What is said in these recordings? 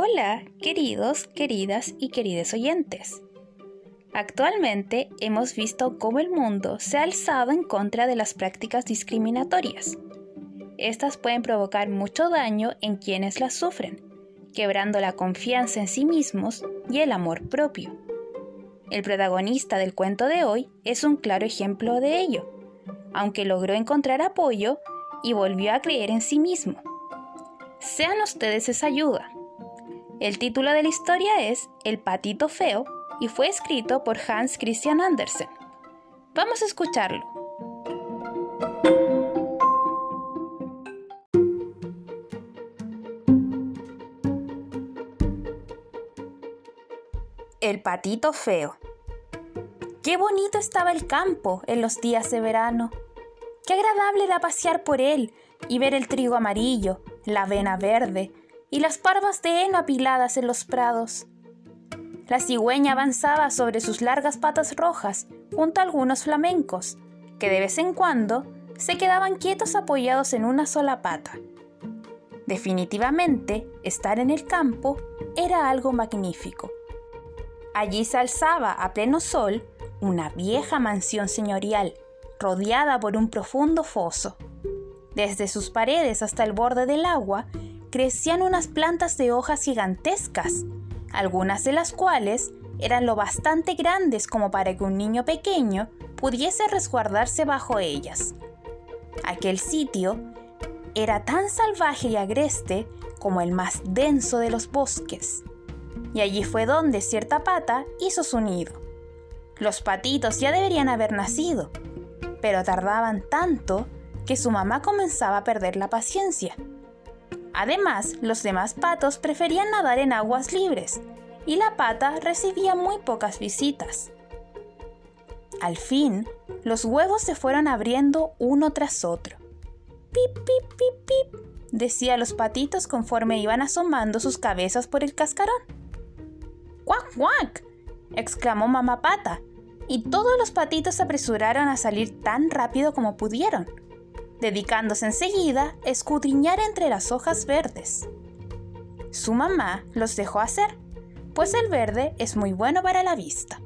Hola, queridos, queridas y queridos oyentes. Actualmente hemos visto cómo el mundo se ha alzado en contra de las prácticas discriminatorias. Estas pueden provocar mucho daño en quienes las sufren, quebrando la confianza en sí mismos y el amor propio. El protagonista del cuento de hoy es un claro ejemplo de ello, aunque logró encontrar apoyo y volvió a creer en sí mismo. Sean ustedes esa ayuda. El título de la historia es El patito feo y fue escrito por Hans Christian Andersen. Vamos a escucharlo. El patito feo. Qué bonito estaba el campo en los días de verano. Qué agradable era pasear por él y ver el trigo amarillo, la avena verde y las parvas de heno apiladas en los prados. La cigüeña avanzaba sobre sus largas patas rojas junto a algunos flamencos, que de vez en cuando se quedaban quietos apoyados en una sola pata. Definitivamente, estar en el campo era algo magnífico. Allí se alzaba a pleno sol una vieja mansión señorial, rodeada por un profundo foso. Desde sus paredes hasta el borde del agua crecían unas plantas de hojas gigantescas, algunas de las cuales eran lo bastante grandes como para que un niño pequeño pudiese resguardarse bajo ellas. Aquel sitio era tan salvaje y agreste como el más denso de los bosques. Y allí fue donde cierta pata hizo su nido. Los patitos ya deberían haber nacido, pero tardaban tanto que su mamá comenzaba a perder la paciencia. Además, los demás patos preferían nadar en aguas libres y la pata recibía muy pocas visitas. Al fin, los huevos se fueron abriendo uno tras otro. Pip, pip, pip, pip, decía los patitos conforme iban asomando sus cabezas por el cascarón. ¡Cuac, cuac! exclamó mamá pata, y todos los patitos se apresuraron a salir tan rápido como pudieron dedicándose enseguida a escudriñar entre las hojas verdes. Su mamá los dejó hacer, pues el verde es muy bueno para la vista.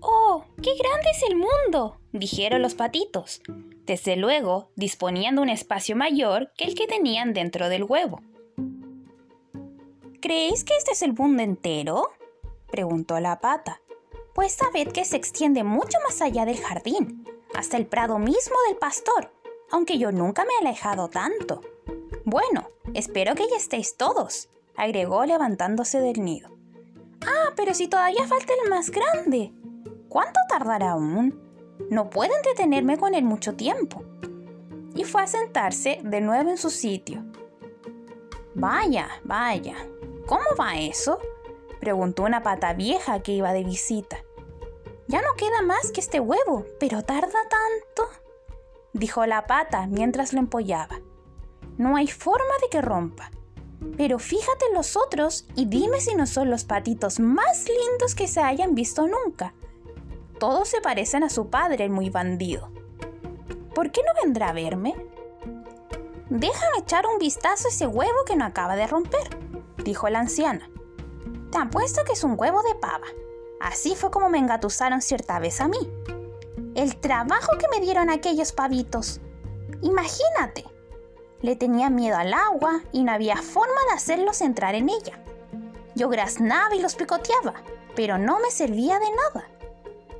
¡Oh, qué grande es el mundo! dijeron los patitos, desde luego disponiendo un espacio mayor que el que tenían dentro del huevo. ¿Creéis que este es el mundo entero? preguntó la pata. Pues sabed que se extiende mucho más allá del jardín, hasta el prado mismo del pastor, aunque yo nunca me he alejado tanto. Bueno, espero que ya estéis todos, agregó levantándose del nido. Ah, pero si todavía falta el más grande. ¿Cuánto tardará aún? No puedo entretenerme con él mucho tiempo. Y fue a sentarse de nuevo en su sitio. Vaya, vaya, ¿cómo va eso? preguntó una pata vieja que iba de visita. Ya no queda más que este huevo, pero tarda tanto dijo la pata mientras lo empollaba. No hay forma de que rompa. Pero fíjate en los otros y dime si no son los patitos más lindos que se hayan visto nunca. Todos se parecen a su padre, el muy bandido. ¿Por qué no vendrá a verme? Déjame echar un vistazo a ese huevo que no acaba de romper, dijo la anciana. Te apuesto que es un huevo de pava. Así fue como me engatusaron cierta vez a mí el trabajo que me dieron aquellos pavitos. Imagínate. Le tenía miedo al agua y no había forma de hacerlos entrar en ella. Yo graznaba y los picoteaba, pero no me servía de nada.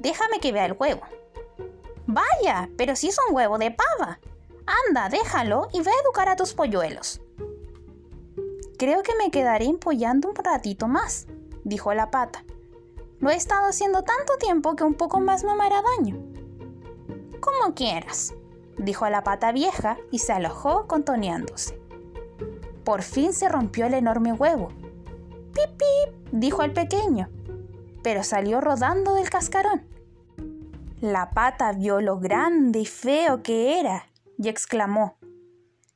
Déjame que vea el huevo. Vaya, pero si es un huevo de pava. Anda, déjalo y ve a educar a tus polluelos. Creo que me quedaré empollando un ratito más, dijo la pata. Lo he estado haciendo tanto tiempo que un poco más me hará daño. Como quieras, dijo la pata vieja y se alojó contoneándose. Por fin se rompió el enorme huevo. ¡Pip, pip! dijo el pequeño, pero salió rodando del cascarón. La pata vio lo grande y feo que era y exclamó,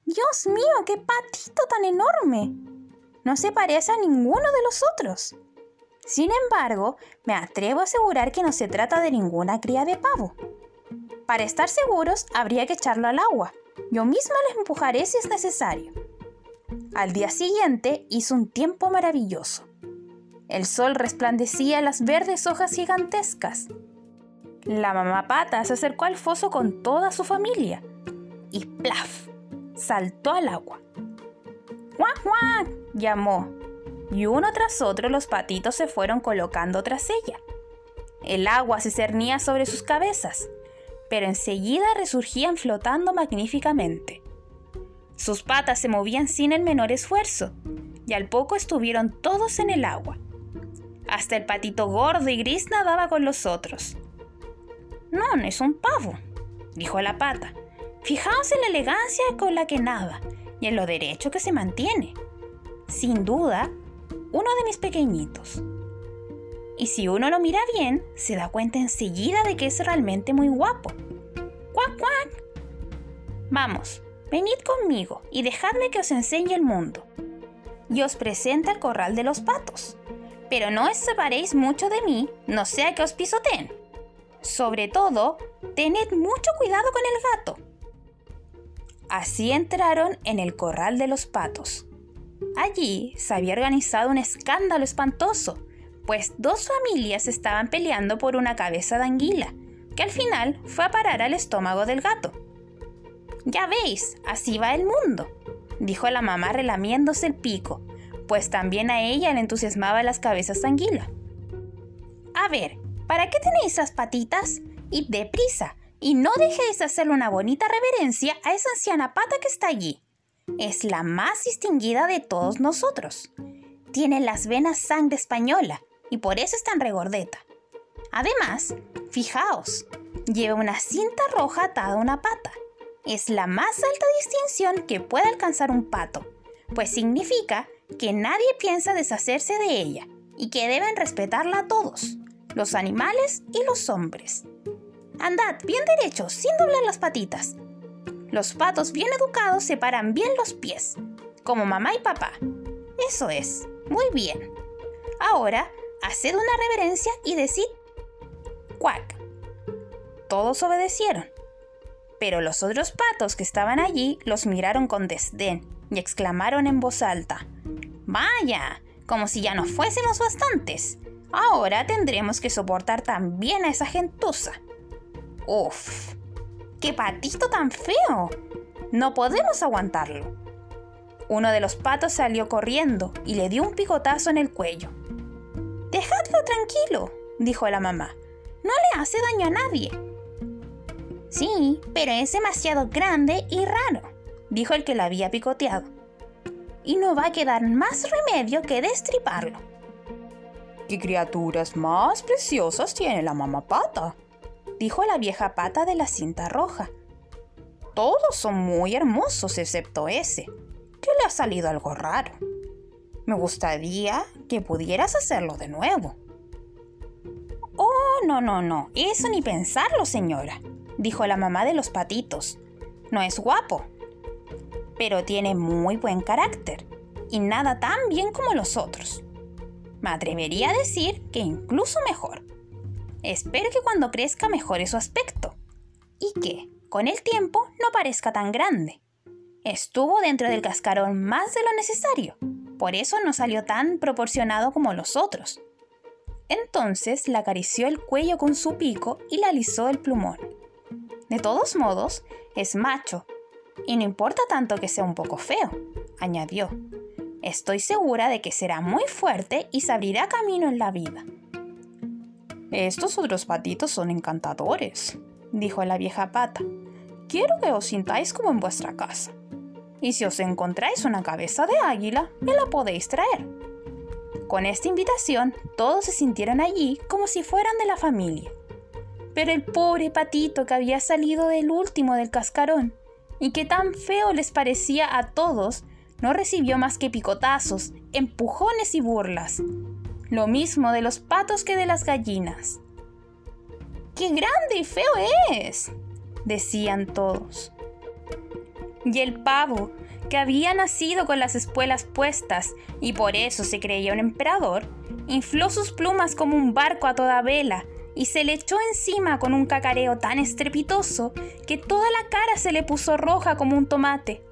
Dios mío, qué patito tan enorme. No se parece a ninguno de los otros. Sin embargo, me atrevo a asegurar que no se trata de ninguna cría de pavo. Para estar seguros, habría que echarlo al agua. Yo misma lo empujaré si es necesario. Al día siguiente hizo un tiempo maravilloso. El sol resplandecía las verdes hojas gigantescas. La mamá pata se acercó al foso con toda su familia y ¡plaf! saltó al agua. ¡Guac, guac! llamó, y uno tras otro los patitos se fueron colocando tras ella. El agua se cernía sobre sus cabezas, pero enseguida resurgían flotando magníficamente. Sus patas se movían sin el menor esfuerzo, y al poco estuvieron todos en el agua. Hasta el patito gordo y gris nadaba con los otros. No, no es un pavo, dijo la pata. Fijaos en la elegancia con la que nada y en lo derecho que se mantiene. Sin duda, uno de mis pequeñitos. Y si uno lo mira bien, se da cuenta enseguida de que es realmente muy guapo. ¡Cuac, cuac! Vamos, venid conmigo y dejadme que os enseñe el mundo. Y os presenta el corral de los patos. Pero no os separéis mucho de mí, no sea que os pisoteen. Sobre todo, tened mucho cuidado con el gato. Así entraron en el corral de los patos. Allí se había organizado un escándalo espantoso, pues dos familias estaban peleando por una cabeza de anguila, que al final fue a parar al estómago del gato. Ya veis, así va el mundo, dijo la mamá relamiéndose el pico, pues también a ella le entusiasmaba las cabezas de anguila. A ver, ¿para qué tenéis esas patitas? Id deprisa, y no dejéis de hacerle una bonita reverencia a esa anciana pata que está allí. Es la más distinguida de todos nosotros. Tiene las venas sangre española y por eso es tan regordeta. Además, fijaos, lleva una cinta roja atada a una pata. Es la más alta distinción que puede alcanzar un pato, pues significa que nadie piensa deshacerse de ella y que deben respetarla a todos, los animales y los hombres. Andad, bien derecho, sin doblar las patitas. Los patos bien educados separan bien los pies, como mamá y papá. Eso es, muy bien. Ahora, haced una reverencia y decid cuac. Todos obedecieron. Pero los otros patos que estaban allí los miraron con desdén y exclamaron en voz alta, Vaya, como si ya no fuésemos bastantes. Ahora tendremos que soportar también a esa gentuza. Uf, qué patito tan feo. No podemos aguantarlo. Uno de los patos salió corriendo y le dio un picotazo en el cuello. Tranquilo, dijo la mamá. No le hace daño a nadie. Sí, pero es demasiado grande y raro, dijo el que la había picoteado. Y no va a quedar más remedio que destriparlo. ¿Qué criaturas más preciosas tiene la mamá pata? dijo la vieja pata de la cinta roja. Todos son muy hermosos excepto ese, que le ha salido algo raro. Me gustaría que pudieras hacerlo de nuevo. Oh, no, no, no, eso ni pensarlo, señora, dijo la mamá de los patitos. No es guapo, pero tiene muy buen carácter y nada tan bien como los otros. Me atrevería a decir que incluso mejor. Espero que cuando crezca mejore su aspecto y que, con el tiempo, no parezca tan grande. Estuvo dentro del cascarón más de lo necesario, por eso no salió tan proporcionado como los otros. Entonces le acarició el cuello con su pico y le alisó el plumón. De todos modos, es macho, y no importa tanto que sea un poco feo, añadió. Estoy segura de que será muy fuerte y se abrirá camino en la vida. Estos otros patitos son encantadores, dijo la vieja pata. Quiero que os sintáis como en vuestra casa. Y si os encontráis una cabeza de águila, me la podéis traer. Con esta invitación, todos se sintieron allí como si fueran de la familia. Pero el pobre patito que había salido del último del cascarón y que tan feo les parecía a todos, no recibió más que picotazos, empujones y burlas, lo mismo de los patos que de las gallinas. ¡Qué grande y feo es! decían todos. Y el pavo, que había nacido con las espuelas puestas y por eso se creía un emperador, infló sus plumas como un barco a toda vela y se le echó encima con un cacareo tan estrepitoso que toda la cara se le puso roja como un tomate.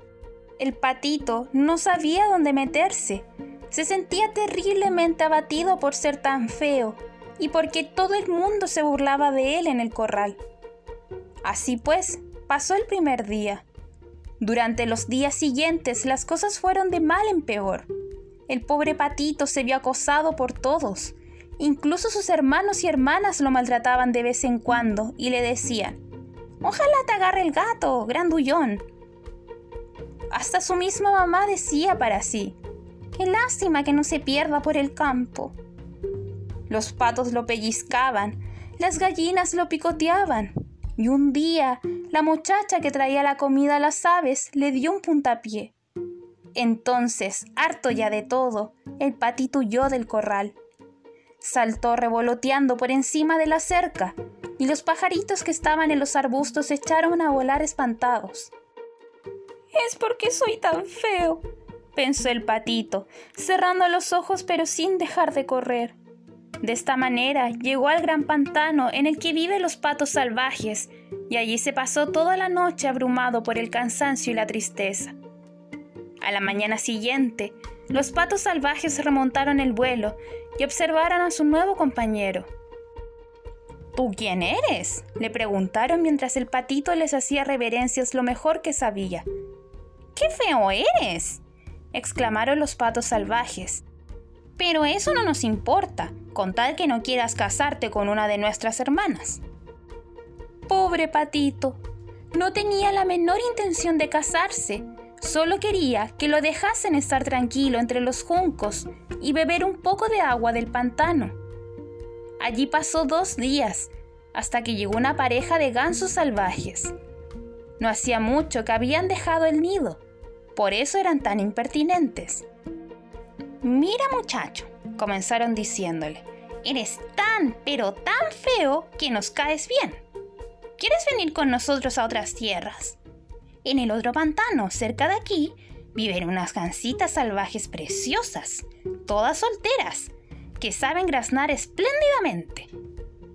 El patito no sabía dónde meterse. Se sentía terriblemente abatido por ser tan feo y porque todo el mundo se burlaba de él en el corral. Así pues, pasó el primer día. Durante los días siguientes las cosas fueron de mal en peor. El pobre patito se vio acosado por todos. Incluso sus hermanos y hermanas lo maltrataban de vez en cuando y le decían, Ojalá te agarre el gato, grandullón. Hasta su misma mamá decía para sí, Qué lástima que no se pierda por el campo. Los patos lo pellizcaban, las gallinas lo picoteaban, y un día la muchacha que traía la comida a las aves le dio un puntapié. Entonces, harto ya de todo, el patito huyó del corral. Saltó revoloteando por encima de la cerca, y los pajaritos que estaban en los arbustos echaron a volar espantados. Es porque soy tan feo, pensó el patito, cerrando los ojos pero sin dejar de correr. De esta manera llegó al gran pantano en el que viven los patos salvajes, y allí se pasó toda la noche abrumado por el cansancio y la tristeza. A la mañana siguiente, los patos salvajes remontaron el vuelo y observaron a su nuevo compañero. ¿Tú quién eres? le preguntaron mientras el patito les hacía reverencias lo mejor que sabía. ¡Qué feo eres! exclamaron los patos salvajes. Pero eso no nos importa, con tal que no quieras casarte con una de nuestras hermanas. Pobre patito, no tenía la menor intención de casarse, solo quería que lo dejasen estar tranquilo entre los juncos y beber un poco de agua del pantano. Allí pasó dos días, hasta que llegó una pareja de gansos salvajes. No hacía mucho que habían dejado el nido, por eso eran tan impertinentes. Mira muchacho, comenzaron diciéndole, eres tan, pero tan feo que nos caes bien. ¿Quieres venir con nosotros a otras tierras? En el otro pantano, cerca de aquí, viven unas gansitas salvajes preciosas, todas solteras, que saben graznar espléndidamente.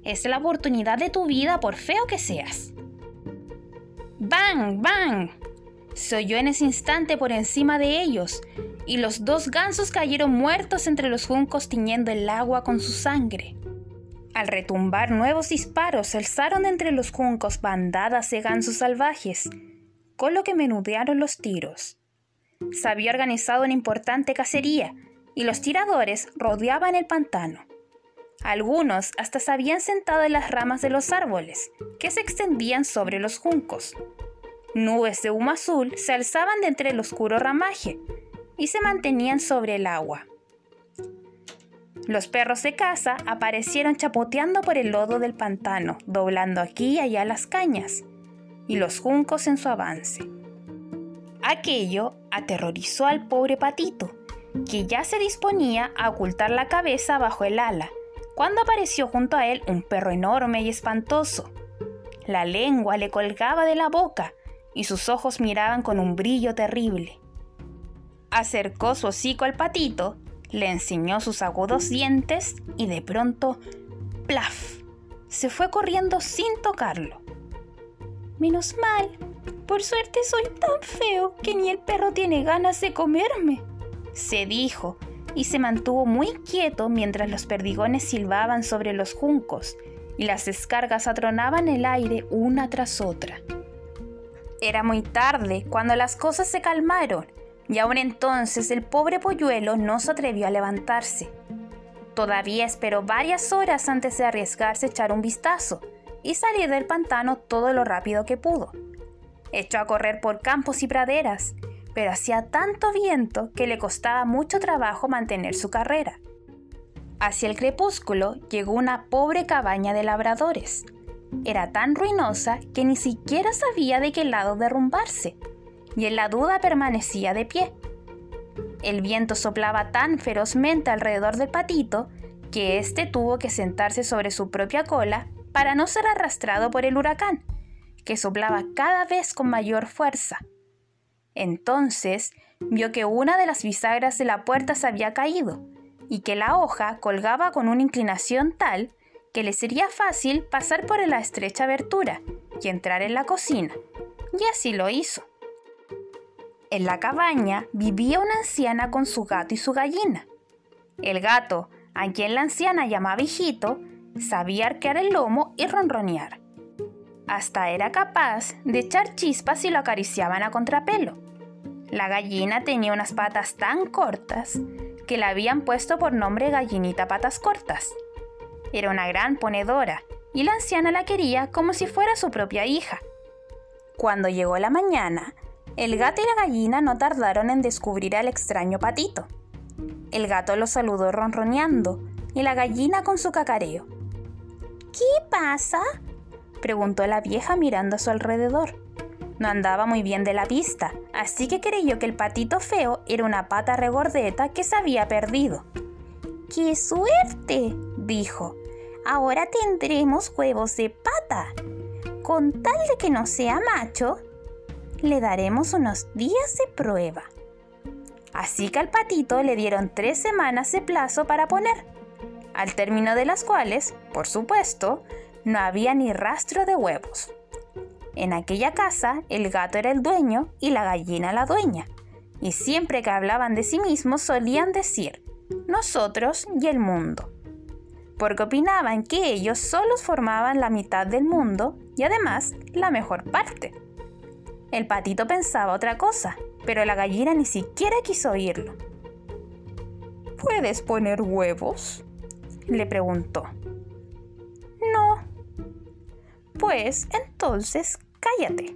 Es la oportunidad de tu vida por feo que seas. ¡Bang! ¡Bang! Se oyó en ese instante por encima de ellos, y los dos gansos cayeron muertos entre los juncos tiñendo el agua con su sangre. Al retumbar nuevos disparos, alzaron entre los juncos bandadas de gansos salvajes, con lo que menudearon los tiros. Se había organizado una importante cacería, y los tiradores rodeaban el pantano. Algunos hasta se habían sentado en las ramas de los árboles, que se extendían sobre los juncos. Nubes de humo azul se alzaban de entre el oscuro ramaje y se mantenían sobre el agua. Los perros de caza aparecieron chapoteando por el lodo del pantano, doblando aquí y allá las cañas, y los juncos en su avance. Aquello aterrorizó al pobre patito, que ya se disponía a ocultar la cabeza bajo el ala, cuando apareció junto a él un perro enorme y espantoso. La lengua le colgaba de la boca y sus ojos miraban con un brillo terrible. Acercó su hocico al patito, le enseñó sus agudos dientes y de pronto, ¡plaf! se fue corriendo sin tocarlo. Menos mal, por suerte soy tan feo que ni el perro tiene ganas de comerme, se dijo, y se mantuvo muy quieto mientras los perdigones silbaban sobre los juncos y las descargas atronaban el aire una tras otra. Era muy tarde cuando las cosas se calmaron y aún entonces el pobre polluelo no se atrevió a levantarse. Todavía esperó varias horas antes de arriesgarse a echar un vistazo y salir del pantano todo lo rápido que pudo. Echó a correr por campos y praderas, pero hacía tanto viento que le costaba mucho trabajo mantener su carrera. Hacia el crepúsculo llegó una pobre cabaña de labradores, era tan ruinosa que ni siquiera sabía de qué lado derrumbarse, y en la duda permanecía de pie. El viento soplaba tan ferozmente alrededor del patito que éste tuvo que sentarse sobre su propia cola para no ser arrastrado por el huracán, que soplaba cada vez con mayor fuerza. Entonces vio que una de las bisagras de la puerta se había caído y que la hoja colgaba con una inclinación tal que le sería fácil pasar por la estrecha abertura y entrar en la cocina, y así lo hizo. En la cabaña vivía una anciana con su gato y su gallina. El gato, a quien la anciana llamaba hijito, sabía arquear el lomo y ronronear. Hasta era capaz de echar chispas si lo acariciaban a contrapelo. La gallina tenía unas patas tan cortas que la habían puesto por nombre gallinita patas cortas. Era una gran ponedora y la anciana la quería como si fuera su propia hija. Cuando llegó la mañana, el gato y la gallina no tardaron en descubrir al extraño patito. El gato lo saludó ronroneando y la gallina con su cacareo. ¿Qué pasa? preguntó la vieja mirando a su alrededor. No andaba muy bien de la vista, así que creyó que el patito feo era una pata regordeta que se había perdido. ¡Qué suerte! dijo. Ahora tendremos huevos de pata. Con tal de que no sea macho, le daremos unos días de prueba. Así que al patito le dieron tres semanas de plazo para poner, al término de las cuales, por supuesto, no había ni rastro de huevos. En aquella casa el gato era el dueño y la gallina la dueña, y siempre que hablaban de sí mismos solían decir, nosotros y el mundo, porque opinaban que ellos solos formaban la mitad del mundo y además la mejor parte. El patito pensaba otra cosa, pero la gallina ni siquiera quiso oírlo. ¿Puedes poner huevos? le preguntó. No. Pues entonces cállate.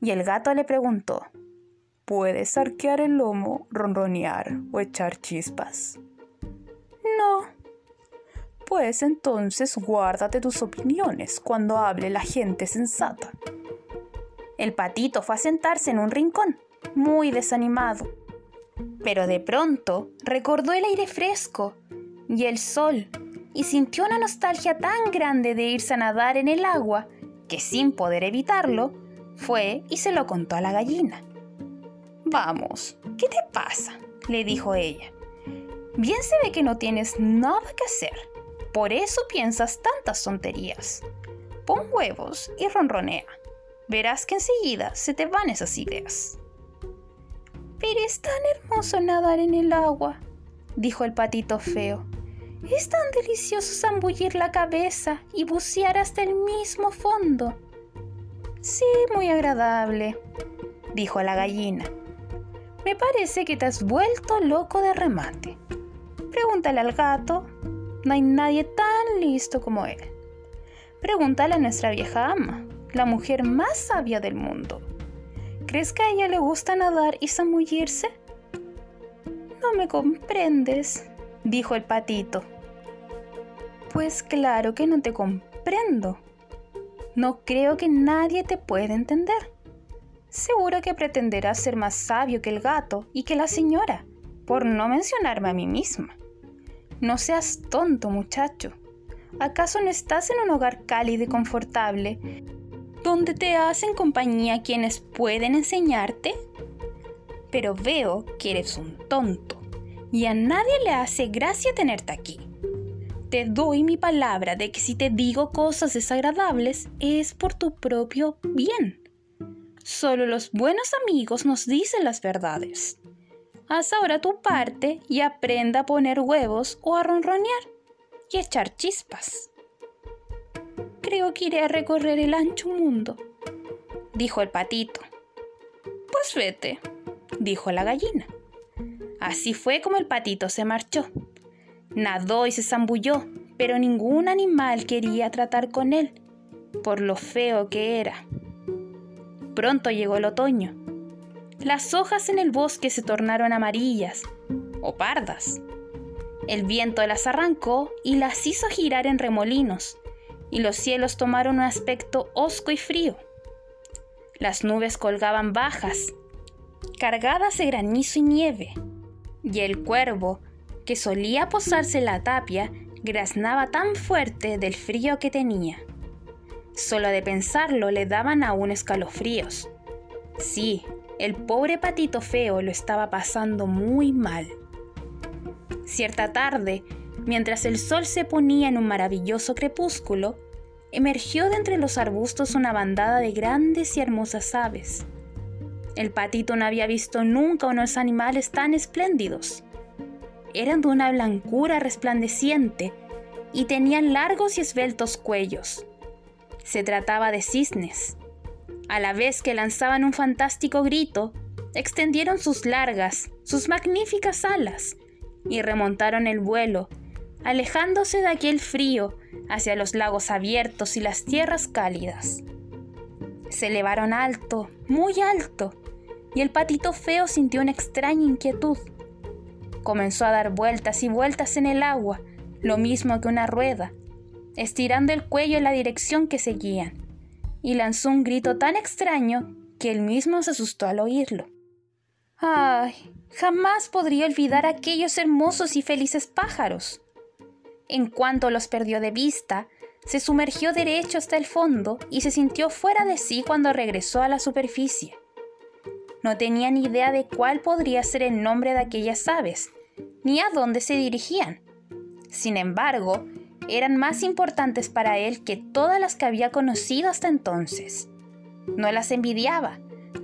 Y el gato le preguntó, ¿puedes arquear el lomo, ronronear o echar chispas? No. Pues entonces guárdate tus opiniones cuando hable la gente sensata. El patito fue a sentarse en un rincón, muy desanimado. Pero de pronto recordó el aire fresco y el sol y sintió una nostalgia tan grande de irse a nadar en el agua que sin poder evitarlo, fue y se lo contó a la gallina. Vamos, ¿qué te pasa? le dijo ella. Bien se ve que no tienes nada que hacer. Por eso piensas tantas tonterías. Pon huevos y ronronea. Verás que enseguida se te van esas ideas. Pero es tan hermoso nadar en el agua, dijo el patito feo. Es tan delicioso zambullir la cabeza y bucear hasta el mismo fondo. Sí, muy agradable, dijo la gallina. Me parece que te has vuelto loco de remate. Pregúntale al gato. No hay nadie tan listo como él. Pregúntale a nuestra vieja ama, la mujer más sabia del mundo. ¿Crees que a ella le gusta nadar y zambullirse? No me comprendes, dijo el patito. Pues claro que no te comprendo. No creo que nadie te pueda entender. Seguro que pretenderás ser más sabio que el gato y que la señora, por no mencionarme a mí misma. No seas tonto, muchacho. ¿Acaso no estás en un hogar cálido y confortable, donde te hacen compañía quienes pueden enseñarte? Pero veo que eres un tonto, y a nadie le hace gracia tenerte aquí. Te doy mi palabra de que si te digo cosas desagradables es por tu propio bien. Solo los buenos amigos nos dicen las verdades. Haz ahora tu parte y aprenda a poner huevos o a ronronear y echar chispas. Creo que iré a recorrer el ancho mundo, dijo el patito. Pues vete, dijo la gallina. Así fue como el patito se marchó. Nadó y se zambulló, pero ningún animal quería tratar con él, por lo feo que era. Pronto llegó el otoño. Las hojas en el bosque se tornaron amarillas o pardas. El viento las arrancó y las hizo girar en remolinos, y los cielos tomaron un aspecto hosco y frío. Las nubes colgaban bajas, cargadas de granizo y nieve, y el cuervo, que solía posarse en la tapia graznaba tan fuerte del frío que tenía. Solo de pensarlo le daban aún escalofríos. Sí, el pobre patito feo lo estaba pasando muy mal. Cierta tarde, mientras el sol se ponía en un maravilloso crepúsculo, emergió de entre los arbustos una bandada de grandes y hermosas aves. El patito no había visto nunca unos animales tan espléndidos. Eran de una blancura resplandeciente y tenían largos y esbeltos cuellos. Se trataba de cisnes. A la vez que lanzaban un fantástico grito, extendieron sus largas, sus magníficas alas y remontaron el vuelo, alejándose de aquel frío hacia los lagos abiertos y las tierras cálidas. Se elevaron alto, muy alto, y el patito feo sintió una extraña inquietud. Comenzó a dar vueltas y vueltas en el agua, lo mismo que una rueda, estirando el cuello en la dirección que seguían, y lanzó un grito tan extraño que él mismo se asustó al oírlo. ¡Ay! Jamás podría olvidar aquellos hermosos y felices pájaros. En cuanto los perdió de vista, se sumergió derecho hasta el fondo y se sintió fuera de sí cuando regresó a la superficie. No tenía ni idea de cuál podría ser el nombre de aquellas aves, ni a dónde se dirigían. Sin embargo, eran más importantes para él que todas las que había conocido hasta entonces. No las envidiaba,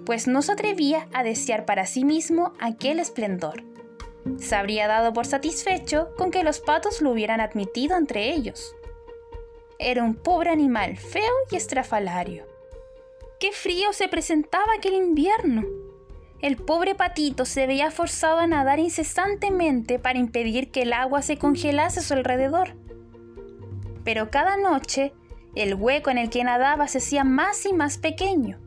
pues no se atrevía a desear para sí mismo aquel esplendor. Se habría dado por satisfecho con que los patos lo hubieran admitido entre ellos. Era un pobre animal feo y estrafalario. ¡Qué frío se presentaba aquel invierno! El pobre patito se veía forzado a nadar incesantemente para impedir que el agua se congelase a su alrededor. Pero cada noche, el hueco en el que nadaba se hacía más y más pequeño.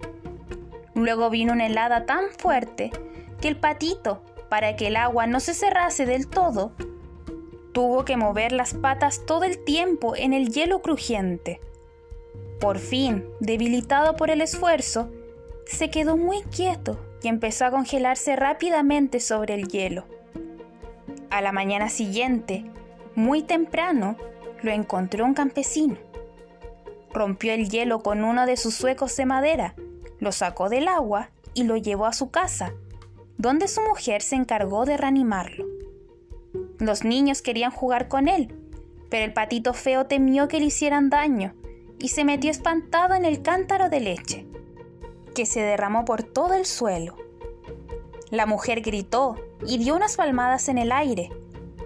Luego vino una helada tan fuerte que el patito, para que el agua no se cerrase del todo, tuvo que mover las patas todo el tiempo en el hielo crujiente. Por fin, debilitado por el esfuerzo, se quedó muy quieto y empezó a congelarse rápidamente sobre el hielo. A la mañana siguiente, muy temprano, lo encontró un campesino. Rompió el hielo con uno de sus suecos de madera, lo sacó del agua y lo llevó a su casa, donde su mujer se encargó de reanimarlo. Los niños querían jugar con él, pero el patito feo temió que le hicieran daño y se metió espantado en el cántaro de leche que se derramó por todo el suelo. La mujer gritó y dio unas palmadas en el aire,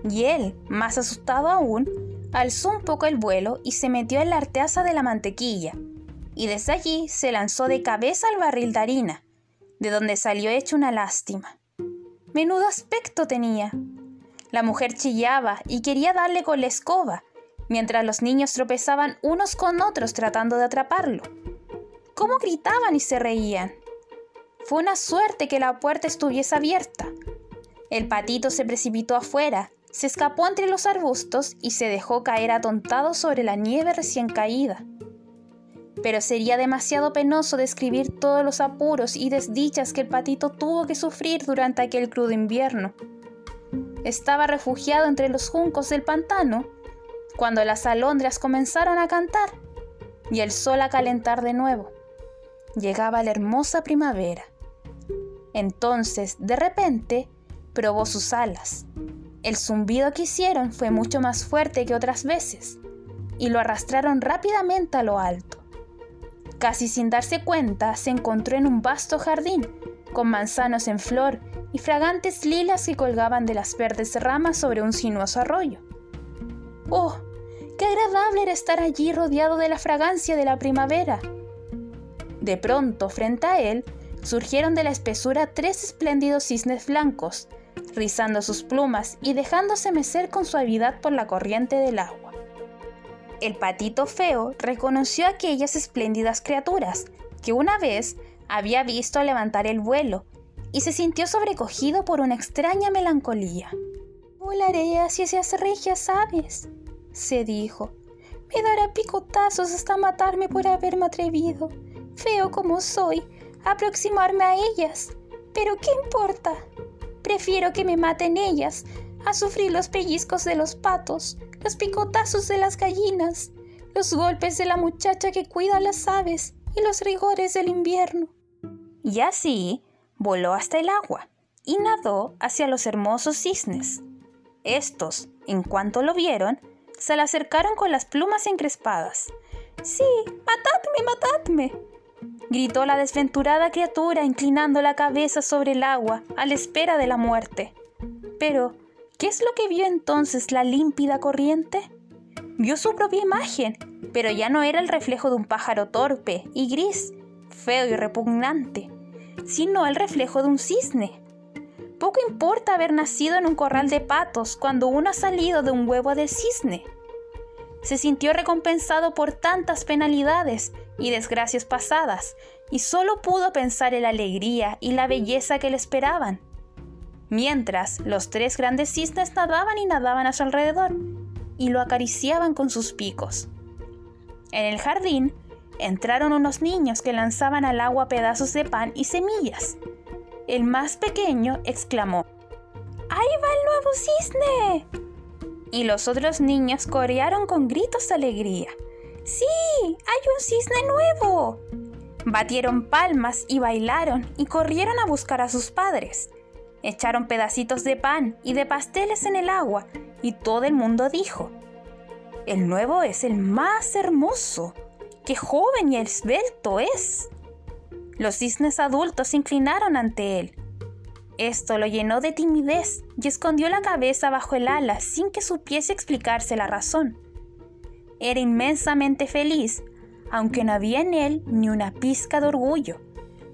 y él, más asustado aún, alzó un poco el vuelo y se metió en la arteaza de la mantequilla, y desde allí se lanzó de cabeza al barril de harina, de donde salió hecho una lástima. Menudo aspecto tenía. La mujer chillaba y quería darle con la escoba, mientras los niños tropezaban unos con otros tratando de atraparlo cómo gritaban y se reían. Fue una suerte que la puerta estuviese abierta. El patito se precipitó afuera, se escapó entre los arbustos y se dejó caer atontado sobre la nieve recién caída. Pero sería demasiado penoso describir todos los apuros y desdichas que el patito tuvo que sufrir durante aquel crudo invierno. Estaba refugiado entre los juncos del pantano cuando las alondras comenzaron a cantar y el sol a calentar de nuevo llegaba la hermosa primavera. Entonces, de repente, probó sus alas. El zumbido que hicieron fue mucho más fuerte que otras veces, y lo arrastraron rápidamente a lo alto. Casi sin darse cuenta, se encontró en un vasto jardín, con manzanos en flor y fragantes lilas que colgaban de las verdes ramas sobre un sinuoso arroyo. ¡Oh! ¡Qué agradable era estar allí rodeado de la fragancia de la primavera! De pronto, frente a él, surgieron de la espesura tres espléndidos cisnes blancos, rizando sus plumas y dejándose mecer con suavidad por la corriente del agua. El patito feo reconoció a aquellas espléndidas criaturas que una vez había visto levantar el vuelo y se sintió sobrecogido por una extraña melancolía. Volaré hacia esas regias aves, se dijo. Me dará picotazos hasta matarme por haberme atrevido feo como soy, aproximarme a ellas. Pero ¿qué importa? Prefiero que me maten ellas a sufrir los pellizcos de los patos, los picotazos de las gallinas, los golpes de la muchacha que cuida las aves y los rigores del invierno. Y así voló hasta el agua y nadó hacia los hermosos cisnes. Estos, en cuanto lo vieron, se le acercaron con las plumas encrespadas. Sí, matadme, matadme, gritó la desventurada criatura inclinando la cabeza sobre el agua a la espera de la muerte. Pero, ¿qué es lo que vio entonces la límpida corriente? Vio su propia imagen, pero ya no era el reflejo de un pájaro torpe y gris, feo y repugnante, sino el reflejo de un cisne. Poco importa haber nacido en un corral de patos cuando uno ha salido de un huevo de cisne. Se sintió recompensado por tantas penalidades y desgracias pasadas, y solo pudo pensar en la alegría y la belleza que le esperaban. Mientras los tres grandes cisnes nadaban y nadaban a su alrededor, y lo acariciaban con sus picos. En el jardín entraron unos niños que lanzaban al agua pedazos de pan y semillas. El más pequeño exclamó, ¡Ahí va el nuevo cisne! Y los otros niños corearon con gritos de alegría. ¡Sí! ¡Hay un cisne nuevo! Batieron palmas y bailaron y corrieron a buscar a sus padres. Echaron pedacitos de pan y de pasteles en el agua y todo el mundo dijo, el nuevo es el más hermoso, qué joven y esbelto es. Los cisnes adultos se inclinaron ante él. Esto lo llenó de timidez y escondió la cabeza bajo el ala sin que supiese explicarse la razón. Era inmensamente feliz, aunque no había en él ni una pizca de orgullo,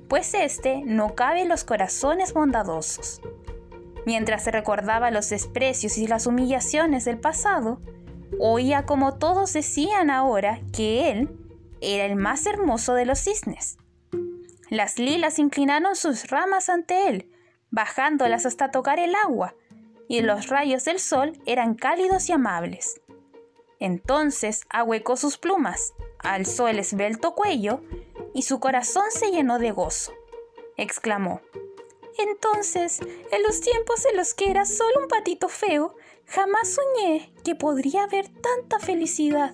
pues éste no cabe en los corazones bondadosos. Mientras se recordaba los desprecios y las humillaciones del pasado, oía como todos decían ahora que él era el más hermoso de los cisnes. Las lilas inclinaron sus ramas ante él, bajándolas hasta tocar el agua, y los rayos del sol eran cálidos y amables. Entonces ahuecó sus plumas, alzó el esbelto cuello, y su corazón se llenó de gozo. Exclamó, Entonces, en los tiempos en los que era solo un patito feo, jamás soñé que podría haber tanta felicidad.